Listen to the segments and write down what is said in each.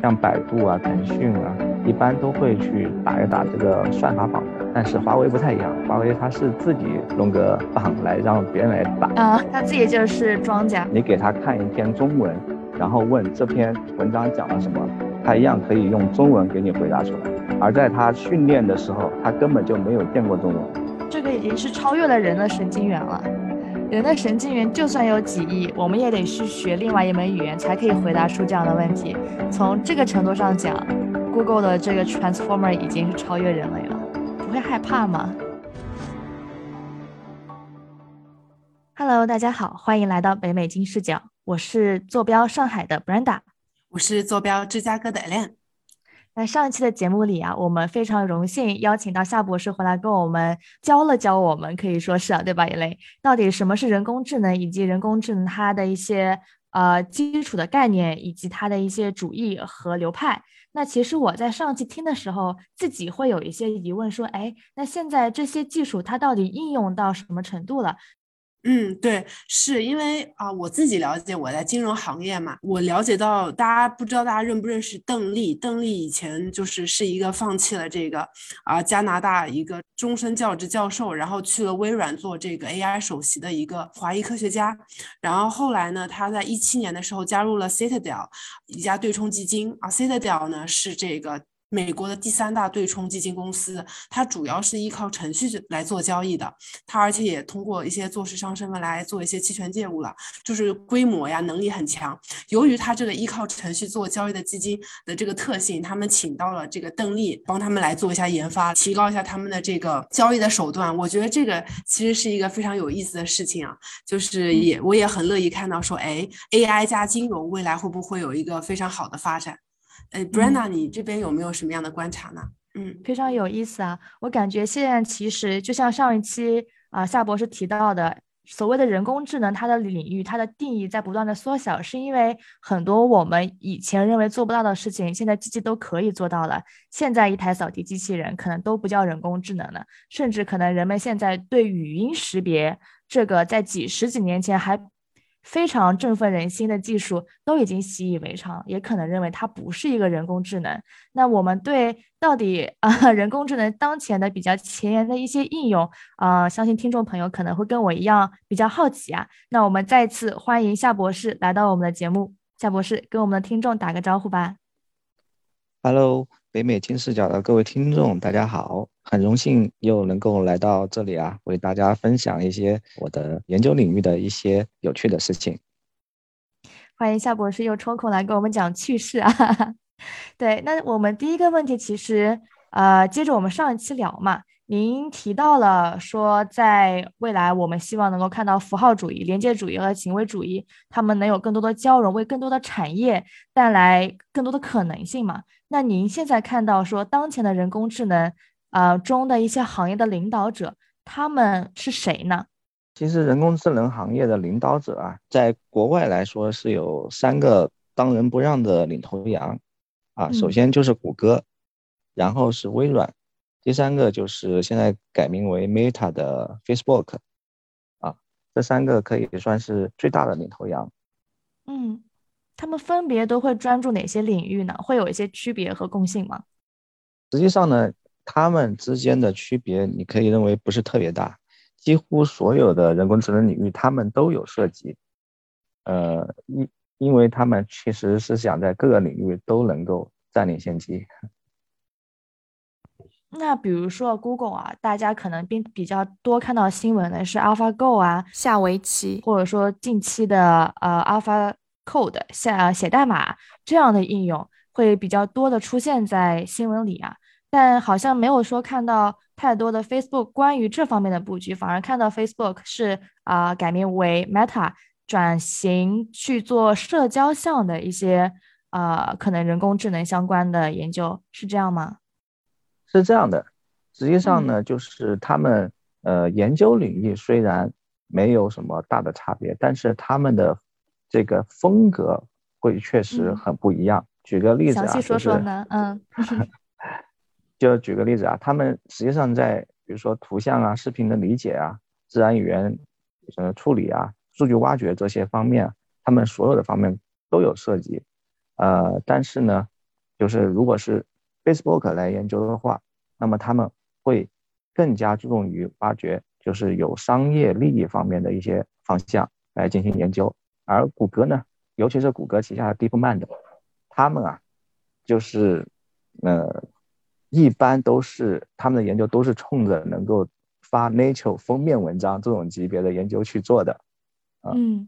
像百度啊、腾讯啊，一般都会去打一打这个算法榜。但是华为不太一样，华为它是自己弄个榜来让别人来打啊，他自己就是庄家。你给他看一篇中文，然后问这篇文章讲了什么，他一样可以用中文给你回答出来。而在他训练的时候，他根本就没有见过中文。这个已经是超越了人的神经元了。人的神经元就算有几亿，我们也得去学另外一门语言才可以回答出这样的问题。从这个程度上讲，Google 的这个 Transformer 已经是超越人类了。不会害怕吗？Hello，大家好，欢迎来到北美金视角。我是坐标上海的 Brenda，我是坐标芝加哥的 Ellen。在上一期的节目里啊，我们非常荣幸邀请到夏博士回来跟我们教了教我们，可以说是啊，对吧？一类到底什么是人工智能，以及人工智能它的一些呃基础的概念，以及它的一些主义和流派。那其实我在上期听的时候，自己会有一些疑问，说，哎，那现在这些技术它到底应用到什么程度了？嗯，对，是因为啊，我自己了解，我在金融行业嘛，我了解到，大家不知道大家认不认识邓丽？邓丽以前就是是一个放弃了这个啊加拿大一个终身教职教授，然后去了微软做这个 AI 首席的一个华裔科学家，然后后来呢，他在一七年的时候加入了 Citadel 一家对冲基金啊，Citadel 呢是这个。美国的第三大对冲基金公司，它主要是依靠程序来做交易的，它而且也通过一些做市商身份来做一些期权业务了，就是规模呀能力很强。由于它这个依靠程序做交易的基金的这个特性，他们请到了这个邓丽帮他们来做一下研发，提高一下他们的这个交易的手段。我觉得这个其实是一个非常有意思的事情啊，就是也我也很乐意看到说，哎，AI 加金融未来会不会有一个非常好的发展？哎，Brenna，你这边有没有什么样的观察呢？嗯，非常有意思啊！我感觉现在其实就像上一期啊夏博士提到的，所谓的人工智能，它的领域、它的定义在不断的缩小，是因为很多我们以前认为做不到的事情，现在机器都可以做到了。现在一台扫地机器人可能都不叫人工智能了，甚至可能人们现在对语音识别这个，在几十几年前还。非常振奋人心的技术都已经习以为常，也可能认为它不是一个人工智能。那我们对到底啊 人工智能当前的比较前沿的一些应用啊，相信听众朋友可能会跟我一样比较好奇啊。那我们再次欢迎夏博士来到我们的节目，夏博士跟我们的听众打个招呼吧。Hello。北美金视角的各位听众，大家好，很荣幸又能够来到这里啊，为大家分享一些我的研究领域的一些有趣的事情。欢迎夏博士又抽空来跟我们讲趣事啊。对，那我们第一个问题其实呃，接着我们上一期聊嘛。您提到了说，在未来我们希望能够看到符号主义、连接主义和行为主义，他们能有更多的交融，为更多的产业带来更多的可能性嘛？那您现在看到说，当前的人工智能呃中的一些行业的领导者，他们是谁呢？其实人工智能行业的领导者啊，在国外来说是有三个当仁不让的领头羊啊，首先就是谷歌，然后是微软。第三个就是现在改名为 Meta 的 Facebook，啊，这三个可以算是最大的领头羊。嗯，他们分别都会专注哪些领域呢？会有一些区别和共性吗？实际上呢，他们之间的区别你可以认为不是特别大，几乎所有的人工智能领域他们都有涉及。呃，因因为他们其实是想在各个领域都能够占领先机。那比如说 Google 啊，大家可能并比较多看到新闻的是 AlphaGo 啊、下围棋，或者说近期的呃 AlphaCode 下写代码这样的应用会比较多的出现在新闻里啊，但好像没有说看到太多的 Facebook 关于这方面的布局，反而看到 Facebook 是啊改名为 Meta，转型去做社交项的一些呃可能人工智能相关的研究，是这样吗？是这样的，实际上呢，就是他们呃研究领域虽然没有什么大的差别，但是他们的这个风格会确实很不一样。举个例子啊，详细说说呢？嗯，就举个例子啊，他们实际上在比如说图像啊、视频的理解啊、自然语言呃处理啊、数据挖掘这些方面，他们所有的方面都有涉及。呃，但是呢，就是如果是 Facebook 来研究的话，那么他们会更加注重于挖掘，就是有商业利益方面的一些方向来进行研究。而谷歌呢，尤其是谷歌旗下的 DeepMind，他们啊，就是呃，一般都是他们的研究都是冲着能够发 Nature 封面文章这种级别的研究去做的，嗯，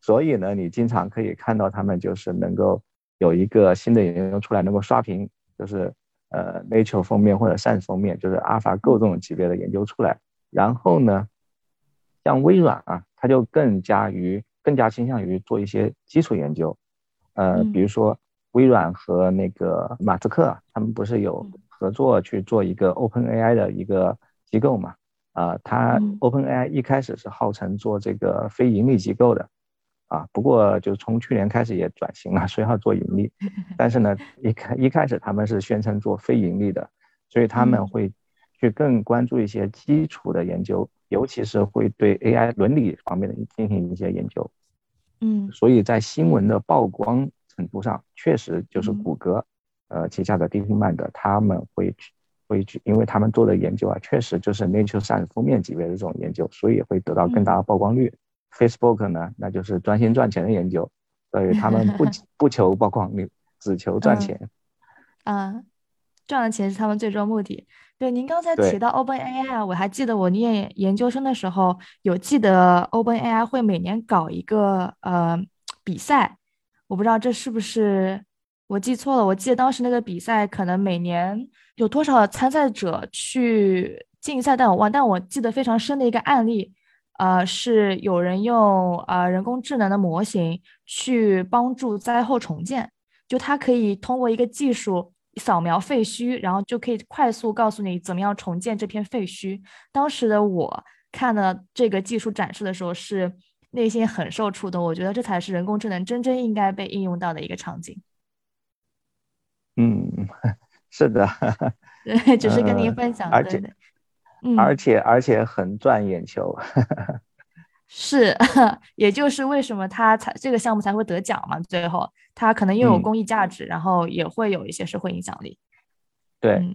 所以呢，你经常可以看到他们就是能够有一个新的研究出来，能够刷屏，就是呃 Nature 封面或者 Science 封面，就是 AlphaGo 这种级别的研究出来。然后呢，像微软啊，它就更加于更加倾向于做一些基础研究，呃，比如说微软和那个马斯克，他们不是有合作去做一个 OpenAI 的一个机构嘛？啊，他 OpenAI 一开始是号称做这个非盈利机构的，啊，不过就从去年开始也转型了，说要做盈利，但是呢，一开一开始他们是宣称做非盈利的，所以他们会去更关注一些基础的研究。尤其是会对 AI 伦理方面的进行一些研究，嗯，所以在新闻的曝光程度上，确实就是谷歌，呃旗下的 DeepMind 他们会去会去，因为他们做的研究啊，确实就是 Nature Science 封面级别的这种研究，所以会得到更大的曝光率。Facebook 呢，那就是专心赚钱的研究，所以他们不 不求曝光率，只求赚钱。嗯，赚的钱是他们最终目的。对，您刚才提到 OpenAI，我还记得我念研究生的时候，有记得 OpenAI 会每年搞一个呃比赛，我不知道这是不是我记错了。我记得当时那个比赛可能每年有多少参赛者去竞赛，但我忘。但我记得非常深的一个案例，呃，是有人用呃人工智能的模型去帮助灾后重建，就它可以通过一个技术。扫描废墟，然后就可以快速告诉你怎么样重建这片废墟。当时的我看了这个技术展示的时候，是内心很受触动。我觉得这才是人工智能真正应该被应用到的一个场景。嗯，是的。对，只是跟您分享。而且，而且，而且很赚眼球。是，也就是为什么他才这个项目才会得奖嘛？最后他可能又有公益价值，然后也会有一些社会影响力。对，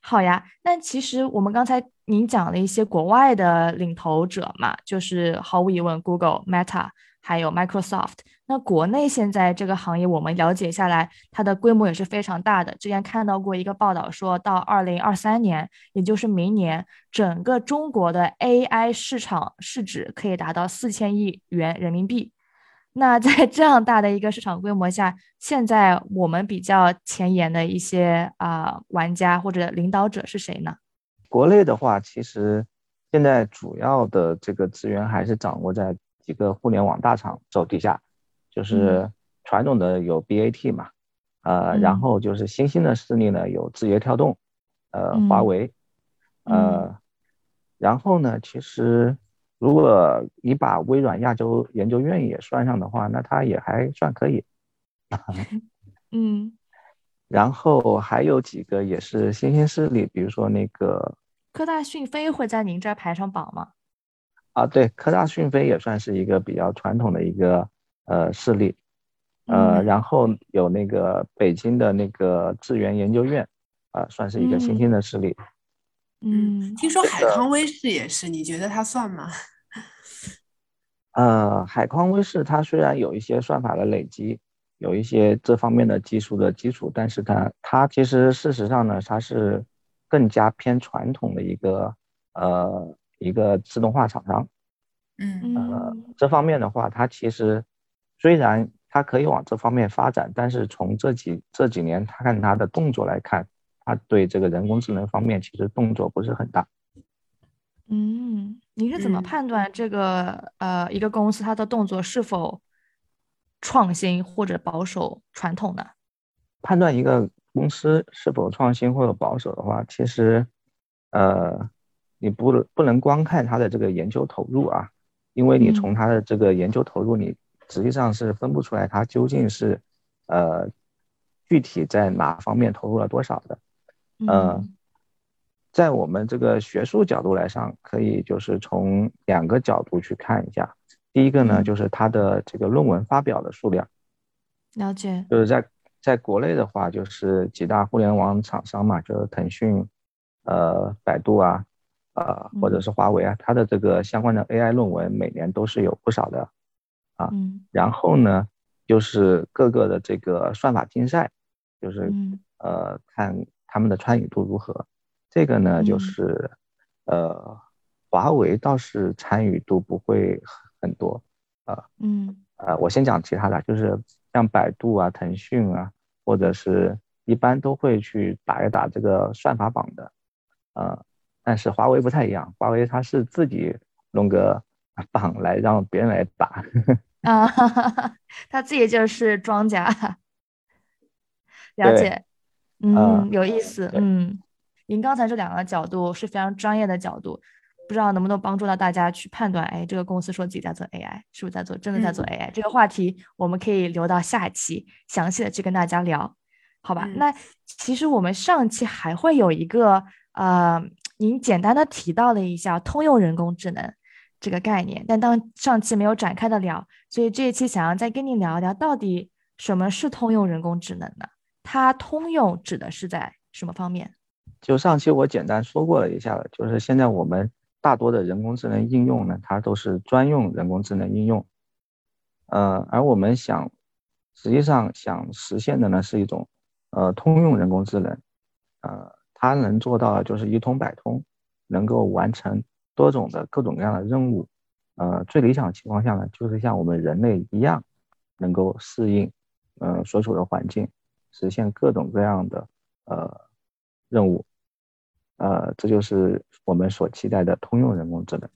好呀。那其实我们刚才您讲了一些国外的领头者嘛，就是毫无疑问，Google、Meta。还有 Microsoft，那国内现在这个行业，我们了解下来，它的规模也是非常大的。之前看到过一个报道，说到二零二三年，也就是明年，整个中国的 AI 市场市值可以达到四千亿元人民币。那在这样大的一个市场规模下，现在我们比较前沿的一些啊玩家或者领导者是谁呢？国内的话，其实现在主要的这个资源还是掌握在。几个互联网大厂走底下，就是传统的有 BAT 嘛，呃，然后就是新兴的势力呢，有字节跳动，呃，华为，呃，然后呢，其实如果你把微软亚洲研究院也算上的话，那它也还算可以。嗯，然后还有几个也是新兴势力，比如说那个科大讯飞会在您这儿排上榜吗？啊，对，科大讯飞也算是一个比较传统的一个呃势力，呃，然后有那个北京的那个智源研究院，啊，算是一个新兴的势力。嗯，听说海康威视也是，你觉得它算吗？呃，海康威视它虽然有一些算法的累积，有一些这方面的技术的基础，但是它它其实事实上呢，它是更加偏传统的一个呃。一个自动化厂商，嗯呃，这方面的话，它其实虽然它可以往这方面发展，但是从这几这几年，它看它的动作来看，它对这个人工智能方面其实动作不是很大。嗯，你是怎么判断这个呃一个公司它的动作是否创新或者保守传统的？判断一个公司是否创新或者保守的话，其实呃。你不能不能光看他的这个研究投入啊，因为你从他的这个研究投入，你实际上是分不出来他究竟是，呃，具体在哪方面投入了多少的。嗯，在我们这个学术角度来上，可以就是从两个角度去看一下。第一个呢，就是他的这个论文发表的数量。了解。就是在在国内的话，就是几大互联网厂商嘛，就是腾讯、呃百度啊，呃或者是华为啊，它的这个相关的 AI 论文每年都是有不少的啊。然后呢，就是各个的这个算法竞赛，就是呃看他们的参与度如何。这个呢，就是呃华为倒是参与度不会很多啊。嗯。呃，我先讲其他的，就是像百度啊、腾讯啊，或者是一般都会去打一打这个算法榜的，呃，但是华为不太一样，华为它是自己弄个 榜来让别人来打，啊，他自己就是庄家，了解，嗯，有意思，嗯，您刚才这两个角度是非常专业的角度。不知道能不能帮助到大家去判断，哎，这个公司说自己在做 AI，是不是在做真的在做 AI？这个话题我们可以留到下一期详细的去跟大家聊，好吧？那其实我们上期还会有一个，呃，您简单的提到了一下通用人工智能这个概念，但当上期没有展开的聊，所以这一期想要再跟您聊一聊，到底什么是通用人工智能呢？它通用指的是在什么方面？就上期我简单说过了一下了，就是现在我们。大多的人工智能应用呢，它都是专用人工智能应用，呃，而我们想，实际上想实现的呢是一种，呃，通用人工智能，呃，它能做到的就是一通百通，能够完成多种的各种各样的任务，呃，最理想情况下呢，就是像我们人类一样，能够适应，呃，所处的环境，实现各种各样的呃任务。呃，这就是我们所期待的通用人工智能。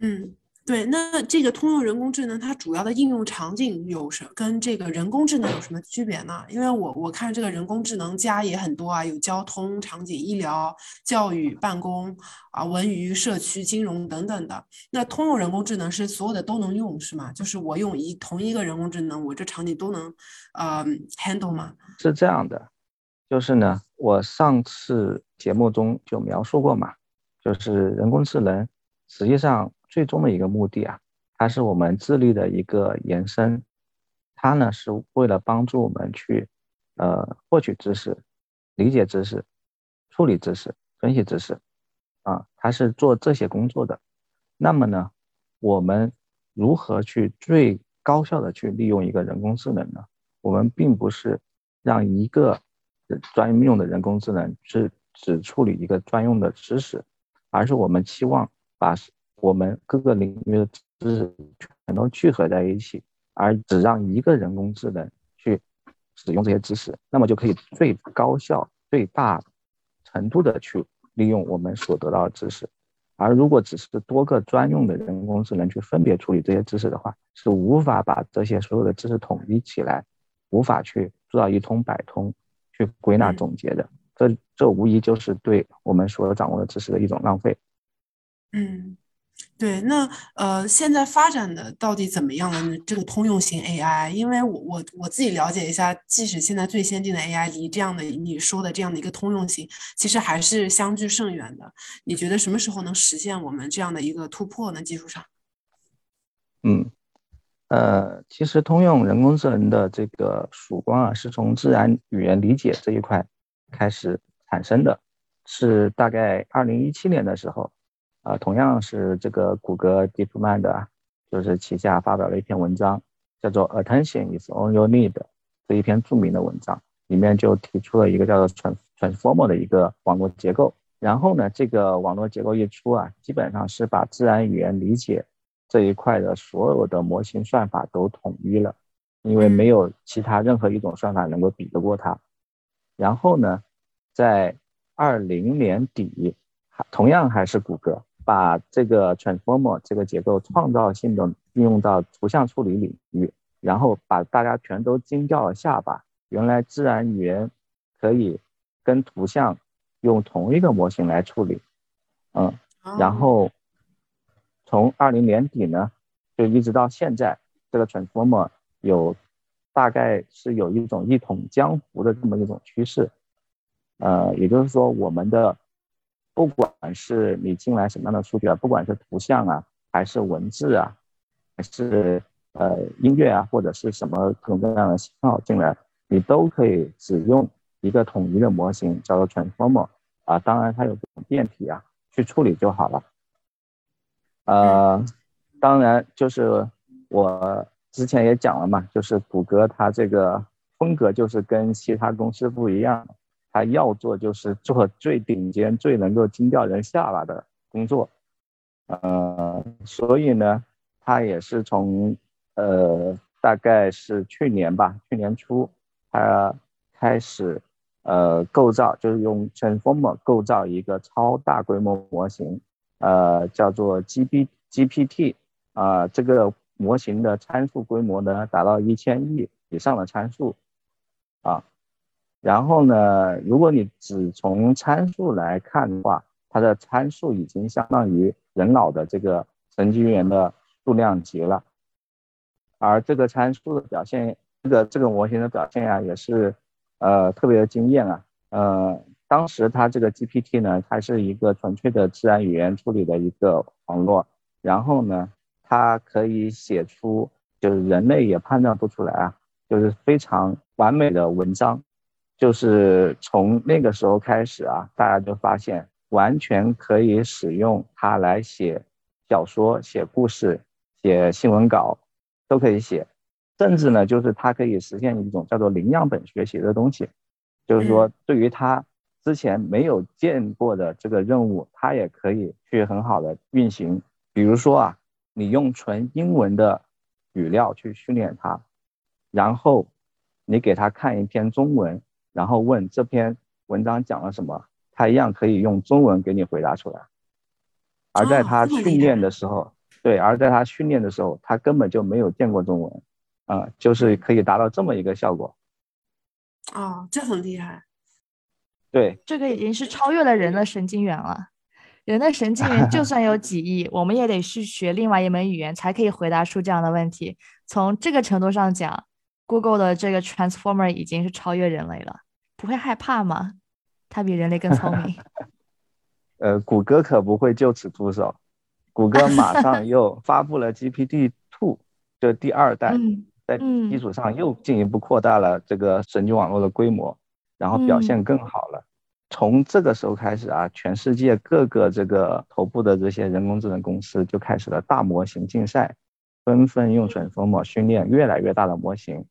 嗯，对。那这个通用人工智能它主要的应用场景有什跟这个人工智能有什么区别呢？因为我我看这个人工智能加也很多啊，有交通场景、医疗、教育、办公啊、文娱、社区、金融等等的。那通用人工智能是所有的都能用是吗？就是我用一同一个人工智能，我这场景都能呃 handle 吗？是这样的。就是呢，我上次节目中就描述过嘛，就是人工智能实际上最终的一个目的啊，它是我们智力的一个延伸，它呢是为了帮助我们去呃获取知识、理解知识、处理知识、分析知识，啊，它是做这些工作的。那么呢，我们如何去最高效的去利用一个人工智能呢？我们并不是让一个专用的人工智能是只处理一个专用的知识，而是我们期望把我们各个领域的知识全都聚合在一起，而只让一个人工智能去使用这些知识，那么就可以最高效、最大程度的去利用我们所得到的知识。而如果只是多个专用的人工智能去分别处理这些知识的话，是无法把这些所有的知识统一起来，无法去做到一通百通。去归纳总结的，这这无疑就是对我们所掌握的知识的一种浪费。嗯，对，那呃，现在发展的到底怎么样了呢？这个通用型 AI，因为我我我自己了解一下，即使现在最先进的 AI 离这样的你说的这样的一个通用型，其实还是相距甚远的。你觉得什么时候能实现我们这样的一个突破呢？技术上？嗯。呃，其实通用人工智能的这个曙光啊，是从自然语言理解这一块开始产生的，是大概二零一七年的时候，啊，同样是这个谷歌 DeepMind，就是旗下发表了一篇文章，叫做 Attention is on your need 这一篇著名的文章，里面就提出了一个叫做 Trans Transformer 的一个网络结构，然后呢，这个网络结构一出啊，基本上是把自然语言理解。这一块的所有的模型算法都统一了，因为没有其他任何一种算法能够比得过它。然后呢，在二零年底，同样还是谷歌把这个 transformer 这个结构创造性的运用到图像处理领域，然后把大家全都惊掉了下巴。原来自然语言可以跟图像用同一个模型来处理，嗯，然后。从二零年底呢，就一直到现在，这个 transformer 有大概是有一种一统江湖的这么一种趋势，呃，也就是说，我们的不管是你进来什么样的数据啊，不管是图像啊，还是文字啊，还是呃音乐啊，或者是什么各种各样的信号进来，你都可以只用一个统一的模型，叫做 transformer 啊。当然它有各种变体啊，去处理就好了。呃，当然就是我之前也讲了嘛，就是谷歌它这个风格就是跟其他公司不一样，他要做就是做最顶尖、最能够惊掉人下巴的工作。呃，所以呢，他也是从呃大概是去年吧，去年初他开始呃构造，就是用 Transformer 构造一个超大规模模型。呃，叫做 G B G P T 啊，这个模型的参数规模呢达到一千亿以上的参数啊。然后呢，如果你只从参数来看的话，它的参数已经相当于人脑的这个神经元的数量级了。而这个参数的表现，这个这个模型的表现呀，也是呃特别的惊艳啊，呃。当时它这个 GPT 呢，它是一个纯粹的自然语言处理的一个网络，然后呢，它可以写出就是人类也判断不出来啊，就是非常完美的文章，就是从那个时候开始啊，大家就发现完全可以使用它来写小说、写故事、写新闻稿，都可以写，甚至呢，就是它可以实现一种叫做零样本学习的东西，就是说对于它。之前没有见过的这个任务，它也可以去很好的运行。比如说啊，你用纯英文的语料去训练它，然后你给它看一篇中文，然后问这篇文章讲了什么，他一样可以用中文给你回答出来。而在他训练的时候，对，而在他训练的时候，他根本就没有见过中文，啊，就是可以达到这么一个效果。哦，这很厉害。对，这个已经是超越了人的神经元了。人的神经元就算有几亿，我们也得去学另外一门语言才可以回答出这样的问题。从这个程度上讲，Google 的这个 Transformer 已经是超越人类了。不会害怕吗？它比人类更聪明。呃，谷歌可不会就此出手。谷歌马上 又发布了 GPT Two，就第二代，在基础上又进一步扩大了这个神经网络的规模。然后表现更好了。从这个时候开始啊，全世界各个这个头部的这些人工智能公司就开始了大模型竞赛，纷纷用 Transformer 训练越来越大的模型。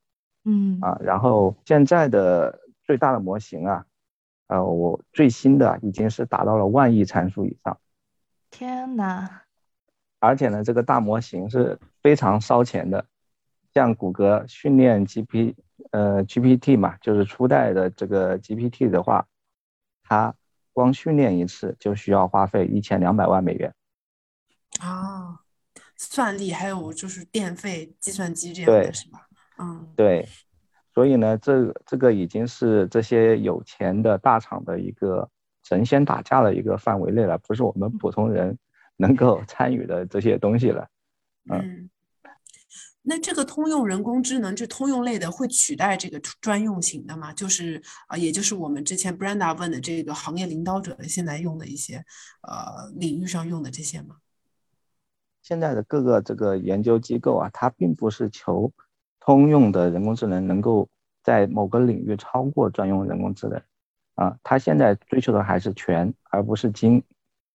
嗯啊，然后现在的最大的模型啊，呃，我最新的已经是达到了万亿参数以上。天哪！而且呢，这个大模型是非常烧钱的，像谷歌训练 GP。呃，GPT 嘛，就是初代的这个 GPT 的话，它光训练一次就需要花费一千两百万美元。啊，算力还有就是电费、计算机这样的是吧？嗯，对。所以呢，这这个已经是这些有钱的大厂的一个神仙打架的一个范围内了，不是我们普通人能够参与的这些东西了。嗯。那这个通用人工智能，这通用类的会取代这个专用型的吗？就是啊，也就是我们之前 Brenda 问的这个行业领导者现在用的一些呃领域上用的这些吗？现在的各个这个研究机构啊，它并不是求通用的人工智能能够在某个领域超过专用人工智能啊，他现在追求的还是全而不是精。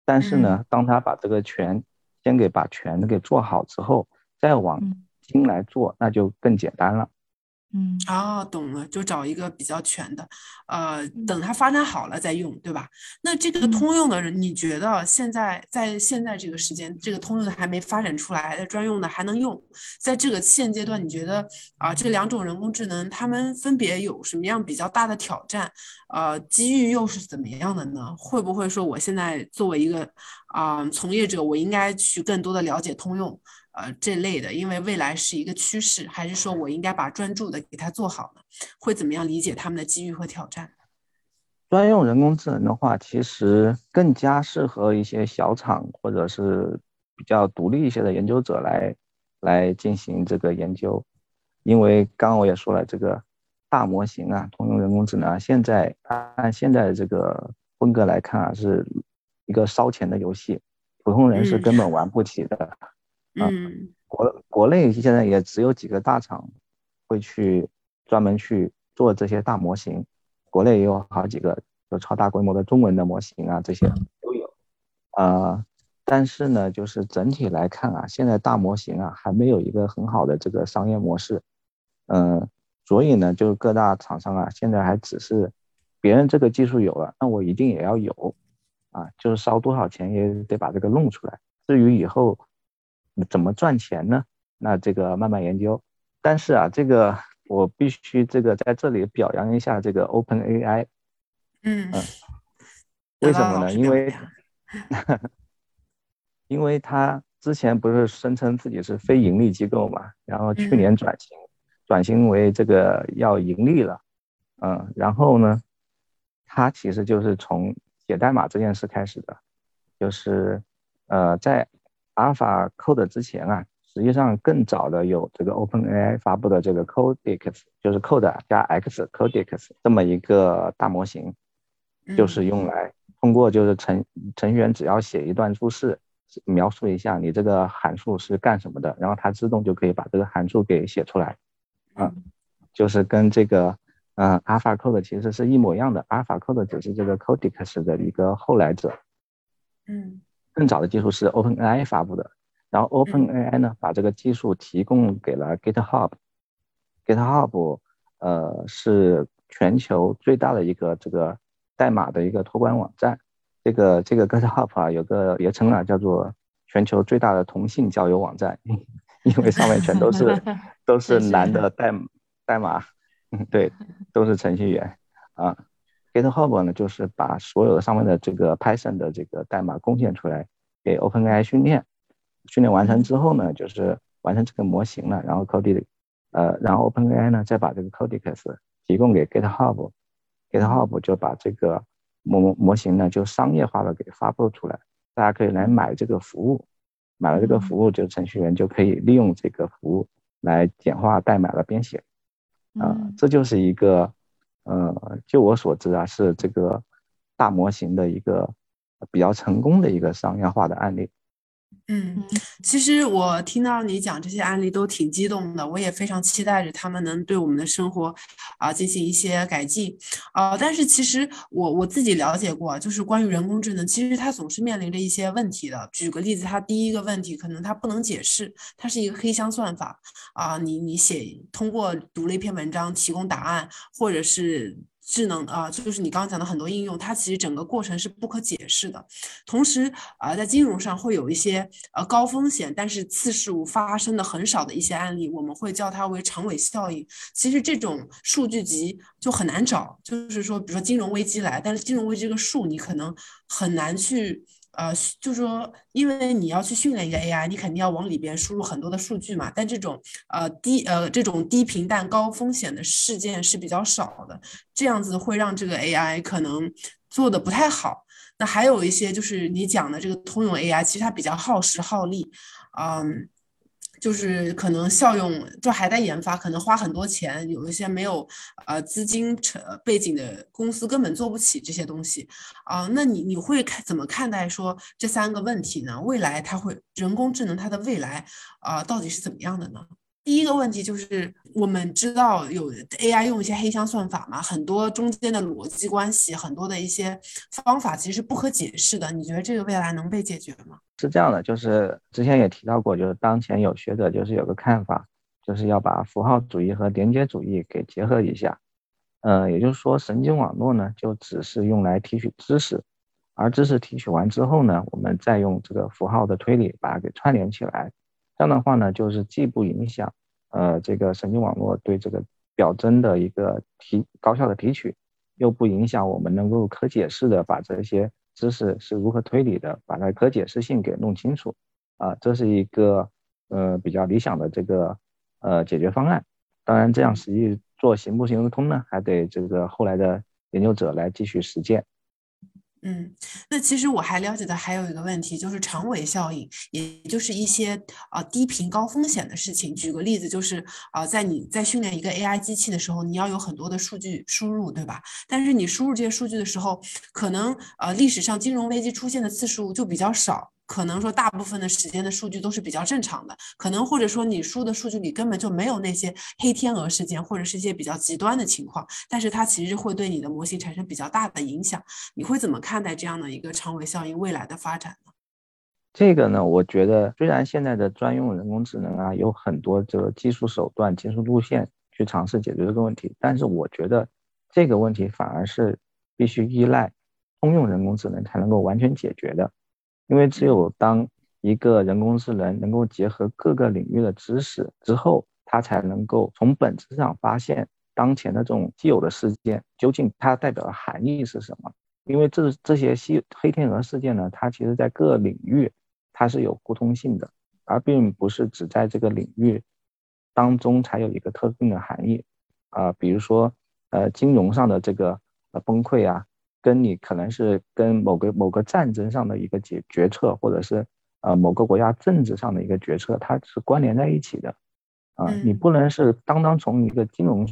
但是呢，当他把这个全先给把全给做好之后，再往精来做，那就更简单了。嗯，哦，懂了，就找一个比较全的，呃，等它发展好了再用，对吧？那这个通用的人，你觉得现在在现在这个时间，这个通用的还没发展出来，专用的还能用？在这个现阶段，你觉得啊，这两种人工智能，它们分别有什么样比较大的挑战？呃，机遇又是怎么样的呢？会不会说，我现在作为一个啊从业者，我应该去更多的了解通用？呃，这类的，因为未来是一个趋势，还是说我应该把专注的给它做好呢？会怎么样理解他们的机遇和挑战？专用人工智能的话，其实更加适合一些小厂或者是比较独立一些的研究者来来进行这个研究，因为刚刚我也说了，这个大模型啊，通用人工智能啊，现在按现在的这个风格来看啊，是一个烧钱的游戏，普通人是根本玩不起的。嗯，国国内现在也只有几个大厂会去专门去做这些大模型，国内也有好几个有超大规模的中文的模型啊，这些都有。啊，但是呢，就是整体来看啊，现在大模型啊还没有一个很好的这个商业模式。嗯，所以呢，就是各大厂商啊，现在还只是别人这个技术有了，那我一定也要有啊，就是烧多少钱也得把这个弄出来。至于以后怎么赚钱呢？那这个慢慢研究。但是啊，这个我必须这个在这里表扬一下这个 Open AI。嗯嗯。为什么呢？因为，因为他之前不是声称自己是非盈利机构嘛，然后去年转型，转型为这个要盈利了。嗯，然后呢，他其实就是从写代码这件事开始的，就是。呃，在 Alpha Code 之前啊，实际上更早的有这个 OpenAI 发布的这个 Codex，就是 Code 加 X Codex 这么一个大模型，就是用来通过就是程程序员只要写一段注释，描述一下你这个函数是干什么的，然后它自动就可以把这个函数给写出来，啊，就是跟这个嗯 Alpha Code 其实是一模一样的，Alpha Code 只是这个 Codex 的一个后来者，嗯。更早的技术是 OpenAI 发布的，然后 OpenAI 呢把这个技术提供给了 GitHub，GitHub 呃是全球最大的一个这个代码的一个托管网站，这个这个 GitHub 啊有个别称啊叫做全球最大的同性交友网站，因为上面全都是 都是男的代代码，对，都是程序员。啊。GitHub 呢，就是把所有的上面的这个 Python 的这个代码贡献出来给 OpenAI 训练，训练完成之后呢，就是完成这个模型了，然后 Codex，呃，然后 OpenAI 呢再把这个 Codex 提供给 GitHub，GitHub 就把这个模模型呢就商业化的给发布出来，大家可以来买这个服务，买了这个服务，就程序员就可以利用这个服务来简化代码的编写，啊，这就是一个。呃，就我所知啊，是这个大模型的一个比较成功的一个商业化的案例。嗯，其实我听到你讲这些案例都挺激动的，我也非常期待着他们能对我们的生活啊进行一些改进啊。但是其实我我自己了解过，就是关于人工智能，其实它总是面临着一些问题的。举个例子，它第一个问题可能它不能解释，它是一个黑箱算法啊。你你写通过读了一篇文章提供答案，或者是。智能啊，就是你刚刚讲的很多应用，它其实整个过程是不可解释的。同时啊，在金融上会有一些呃高风险，但是次事物发生的很少的一些案例，我们会叫它为长尾效应。其实这种数据集就很难找，就是说，比如说金融危机来，但是金融危机这个数你可能很难去。呃，就是说，因为你要去训练一个 AI，你肯定要往里边输入很多的数据嘛。但这种呃低呃这种低频但高风险的事件是比较少的，这样子会让这个 AI 可能做的不太好。那还有一些就是你讲的这个通用 AI，其实它比较耗时耗力，嗯。就是可能效用就还在研发，可能花很多钱，有一些没有呃资金成背景的公司根本做不起这些东西啊。那你你会看怎么看待说这三个问题呢？未来它会人工智能它的未来啊到底是怎么样的呢？第一个问题就是，我们知道有 AI 用一些黑箱算法嘛，很多中间的逻辑关系，很多的一些方法其实不可解释的。你觉得这个未来能被解决吗？是这样的，就是之前也提到过，就是当前有学者就是有个看法，就是要把符号主义和连接主义给结合一下。呃，也就是说，神经网络呢就只是用来提取知识，而知识提取完之后呢，我们再用这个符号的推理把它给串联起来。这样的话呢，就是既不影响呃这个神经网络对这个表征的一个提高效的提取，又不影响我们能够可解释的把这些知识是如何推理的，把它可解释性给弄清楚啊，这是一个呃比较理想的这个呃解决方案。当然，这样实际做行不行得通呢？还得这个后来的研究者来继续实践。嗯，那其实我还了解的还有一个问题，就是长尾效应，也就是一些呃低频高风险的事情。举个例子，就是啊，在你在训练一个 AI 机器的时候，你要有很多的数据输入，对吧？但是你输入这些数据的时候，可能呃历史上金融危机出现的次数就比较少。可能说大部分的时间的数据都是比较正常的，可能或者说你输的数据里根本就没有那些黑天鹅事件或者是一些比较极端的情况，但是它其实会对你的模型产生比较大的影响。你会怎么看待这样的一个长尾效应未来的发展呢？这个呢，我觉得虽然现在的专用人工智能啊有很多这个技术手段、技术路线去尝试解决这个问题，但是我觉得这个问题反而是必须依赖通用人工智能才能够完全解决的。因为只有当一个人工智能能够结合各个领域的知识之后，它才能够从本质上发现当前的这种既有的事件究竟它代表的含义是什么。因为这这些西黑天鹅事件呢，它其实在各领域它是有互通性的，而并不是只在这个领域当中才有一个特定的含义。啊，比如说呃金融上的这个呃崩溃啊。跟你可能是跟某个某个战争上的一个决决策，或者是呃某个国家政治上的一个决策，它是关联在一起的，啊，你不能是单单从一个金融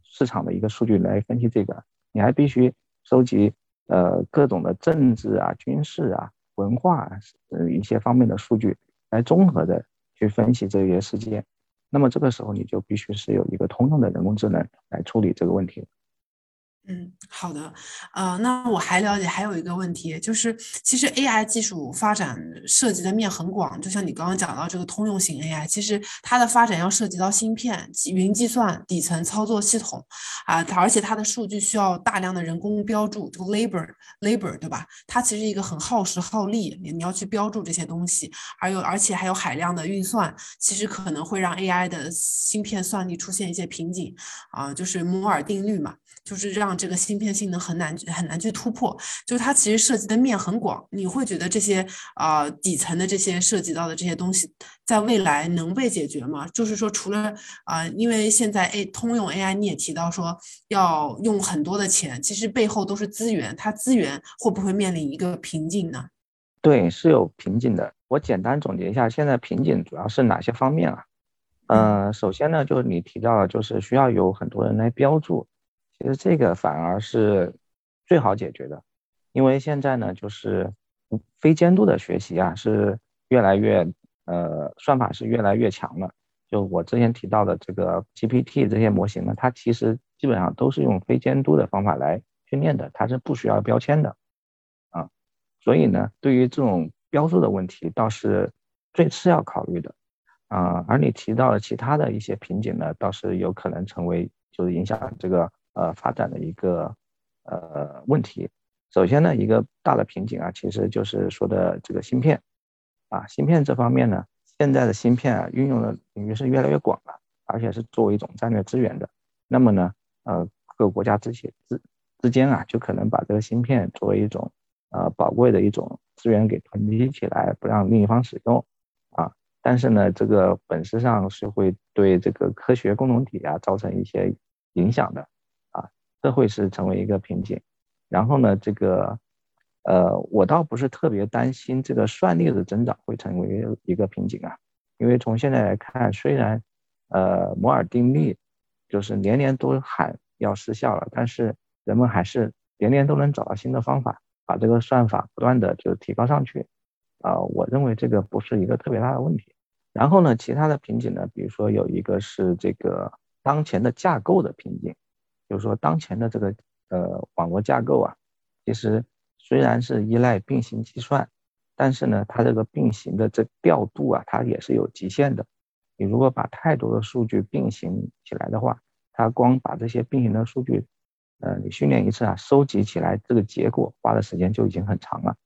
市场的一个数据来分析这个，你还必须收集呃各种的政治啊、军事啊、文化呃一些方面的数据来综合的去分析这些事件，那么这个时候你就必须是有一个通用的人工智能来处理这个问题。嗯，好的，呃，那我还了解还有一个问题，就是其实 AI 技术发展涉及的面很广，就像你刚刚讲到这个通用型 AI，其实它的发展要涉及到芯片、云计算、底层操作系统啊，而且它的数据需要大量的人工标注，这个 labor labor 对吧？它其实一个很耗时耗力，你你要去标注这些东西，还有而且还有海量的运算，其实可能会让 AI 的芯片算力出现一些瓶颈啊，就是摩尔定律嘛。就是让这个芯片性能很难很难去突破，就是它其实涉及的面很广。你会觉得这些啊底层的这些涉及到的这些东西，在未来能被解决吗？就是说，除了啊，因为现在 A 通用 AI 你也提到说要用很多的钱，其实背后都是资源，它资源会不会面临一个瓶颈呢？对，是有瓶颈的。我简单总结一下，现在瓶颈主要是哪些方面啊？嗯，首先呢，就是你提到了，就是需要有很多人来标注。其实这个反而是最好解决的，因为现在呢，就是非监督的学习啊，是越来越呃，算法是越来越强了。就我之前提到的这个 GPT 这些模型呢，它其实基本上都是用非监督的方法来训练的，它是不需要标签的啊。所以呢，对于这种标注的问题，倒是最次要考虑的啊。而你提到的其他的一些瓶颈呢，倒是有可能成为就是影响这个。呃，发展的一个呃问题，首先呢，一个大的瓶颈啊，其实就是说的这个芯片啊，芯片这方面呢，现在的芯片啊，运用的领域是越来越广了，而且是作为一种战略资源的。那么呢，呃，各国家之间之之间啊，就可能把这个芯片作为一种呃宝贵的一种资源给囤积起来，不让另一方使用啊。但是呢，这个本质上是会对这个科学共同体啊造成一些影响的。这会是成为一个瓶颈，然后呢，这个，呃，我倒不是特别担心这个算力的增长会成为一个瓶颈啊，因为从现在来看，虽然，呃，摩尔定律就是年年都喊要失效了，但是人们还是年年都能找到新的方法，把这个算法不断的就提高上去，啊，我认为这个不是一个特别大的问题。然后呢，其他的瓶颈呢，比如说有一个是这个当前的架构的瓶颈。就是说，当前的这个呃网络架构啊，其实虽然是依赖并行计算，但是呢，它这个并行的这调度啊，它也是有极限的。你如果把太多的数据并行起来的话，它光把这些并行的数据，呃，你训练一次啊，收集起来这个结果花的时间就已经很长了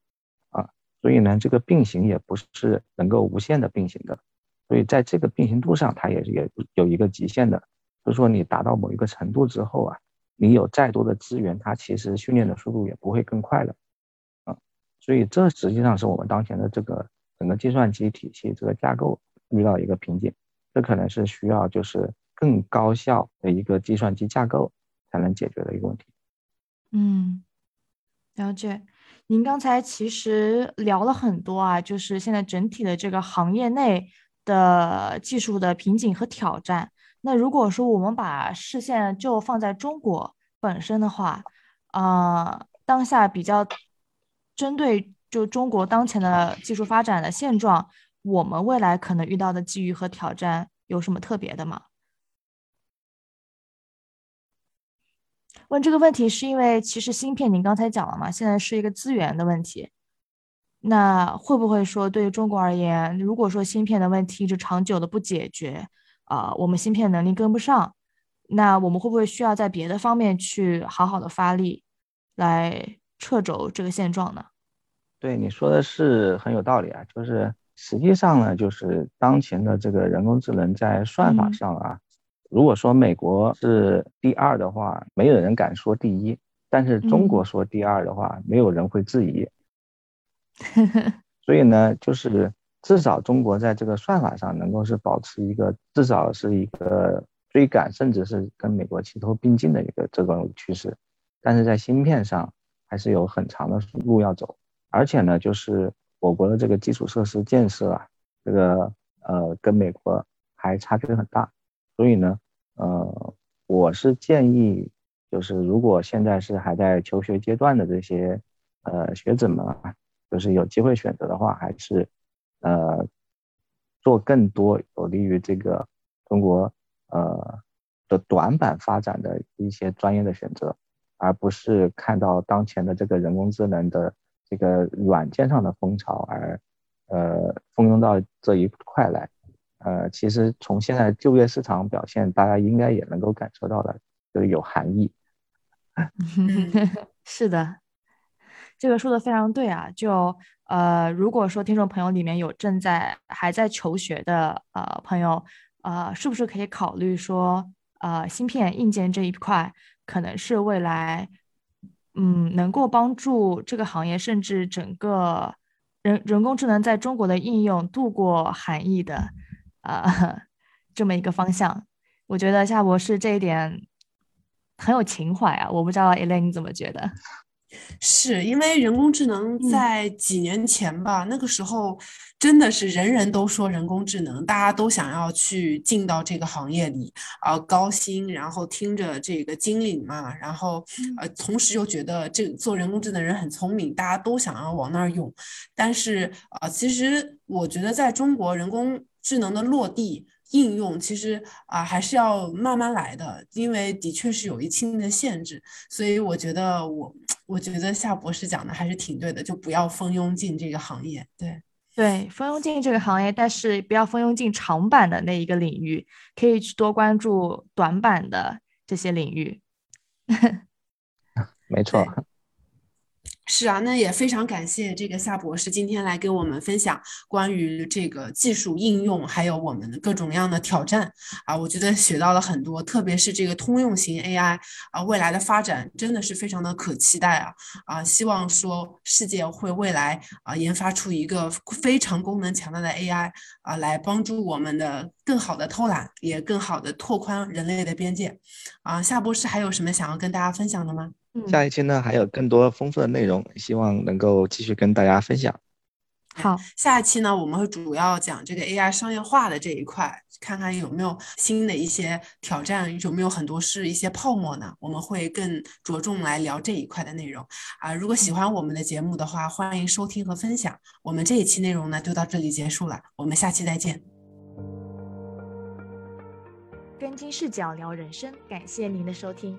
啊。所以呢，这个并行也不是能够无限的并行的，所以在这个并行度上，它也是也有一个极限的。就是说，你达到某一个程度之后啊，你有再多的资源，它其实训练的速度也不会更快了，啊，所以这实际上是我们当前的这个整个计算机体系这个架构遇到一个瓶颈，这可能是需要就是更高效的一个计算机架构才能解决的一个问题。嗯，了解。您刚才其实聊了很多啊，就是现在整体的这个行业内的技术的瓶颈和挑战。那如果说我们把视线就放在中国本身的话，啊，当下比较针对就中国当前的技术发展的现状，我们未来可能遇到的机遇和挑战有什么特别的吗？问这个问题是因为，其实芯片您刚才讲了嘛，现在是一个资源的问题。那会不会说，对于中国而言，如果说芯片的问题一直长久的不解决，啊，我们芯片能力跟不上，那我们会不会需要在别的方面去好好的发力，来掣肘这个现状呢？对你说的是很有道理啊，就是实际上呢，就是当前的这个人工智能在算法上啊。如果说美国是第二的话，没有人敢说第一；但是中国说第二的话，没有人会质疑。所以呢，就是至少中国在这个算法上能够是保持一个至少是一个追赶，甚至是跟美国齐头并进的一个这种趋势。但是在芯片上还是有很长的路要走，而且呢，就是我国的这个基础设施建设啊，这个呃跟美国还差距很大。所以呢，呃，我是建议，就是如果现在是还在求学阶段的这些呃学子们啊，就是有机会选择的话，还是呃做更多有利于这个中国呃的短板发展的一些专业的选择，而不是看到当前的这个人工智能的这个软件上的风潮而呃蜂拥到这一块来。呃，其实从现在就业市场表现，大家应该也能够感受到的，就是有含义。是的，这个说的非常对啊。就呃，如果说听众朋友里面有正在还在求学的呃朋友，呃，是不是可以考虑说，呃，芯片硬件这一块可能是未来，嗯，能够帮助这个行业甚至整个人人工智能在中国的应用度过寒意的。啊，这么一个方向，我觉得夏博士这一点很有情怀啊！我不知道 Elaine 你怎么觉得？是因为人工智能在几年前吧，那个时候真的是人人都说人工智能，大家都想要去进到这个行业里啊，高薪，然后听着这个经理嘛，然后呃，同时又觉得这做人工智能人很聪明，大家都想要往那儿涌。但是啊，其实我觉得在中国人工智能的落地应用其实啊还是要慢慢来的，因为的确是有一定的限制，所以我觉得我我觉得夏博士讲的还是挺对的，就不要蜂拥进这个行业。对对，蜂拥进这个行业，但是不要蜂拥进长板的那一个领域，可以去多关注短板的这些领域。没错。是啊，那也非常感谢这个夏博士今天来给我们分享关于这个技术应用，还有我们的各种各样的挑战啊，我觉得学到了很多，特别是这个通用型 AI 啊，未来的发展真的是非常的可期待啊啊，希望说世界会未来啊研发出一个非常功能强大的 AI 啊，来帮助我们的更好的偷懒，也更好的拓宽人类的边界啊。夏博士还有什么想要跟大家分享的吗？下一期呢还有更多丰富的内容，希望能够继续跟大家分享。好，下一期呢我们会主要讲这个 AI 商业化的这一块，看看有没有新的一些挑战，有没有很多是一些泡沫呢？我们会更着重来聊这一块的内容啊。如果喜欢我们的节目的话，欢迎收听和分享。我们这一期内容呢就到这里结束了，我们下期再见。跟金视角聊人生，感谢您的收听。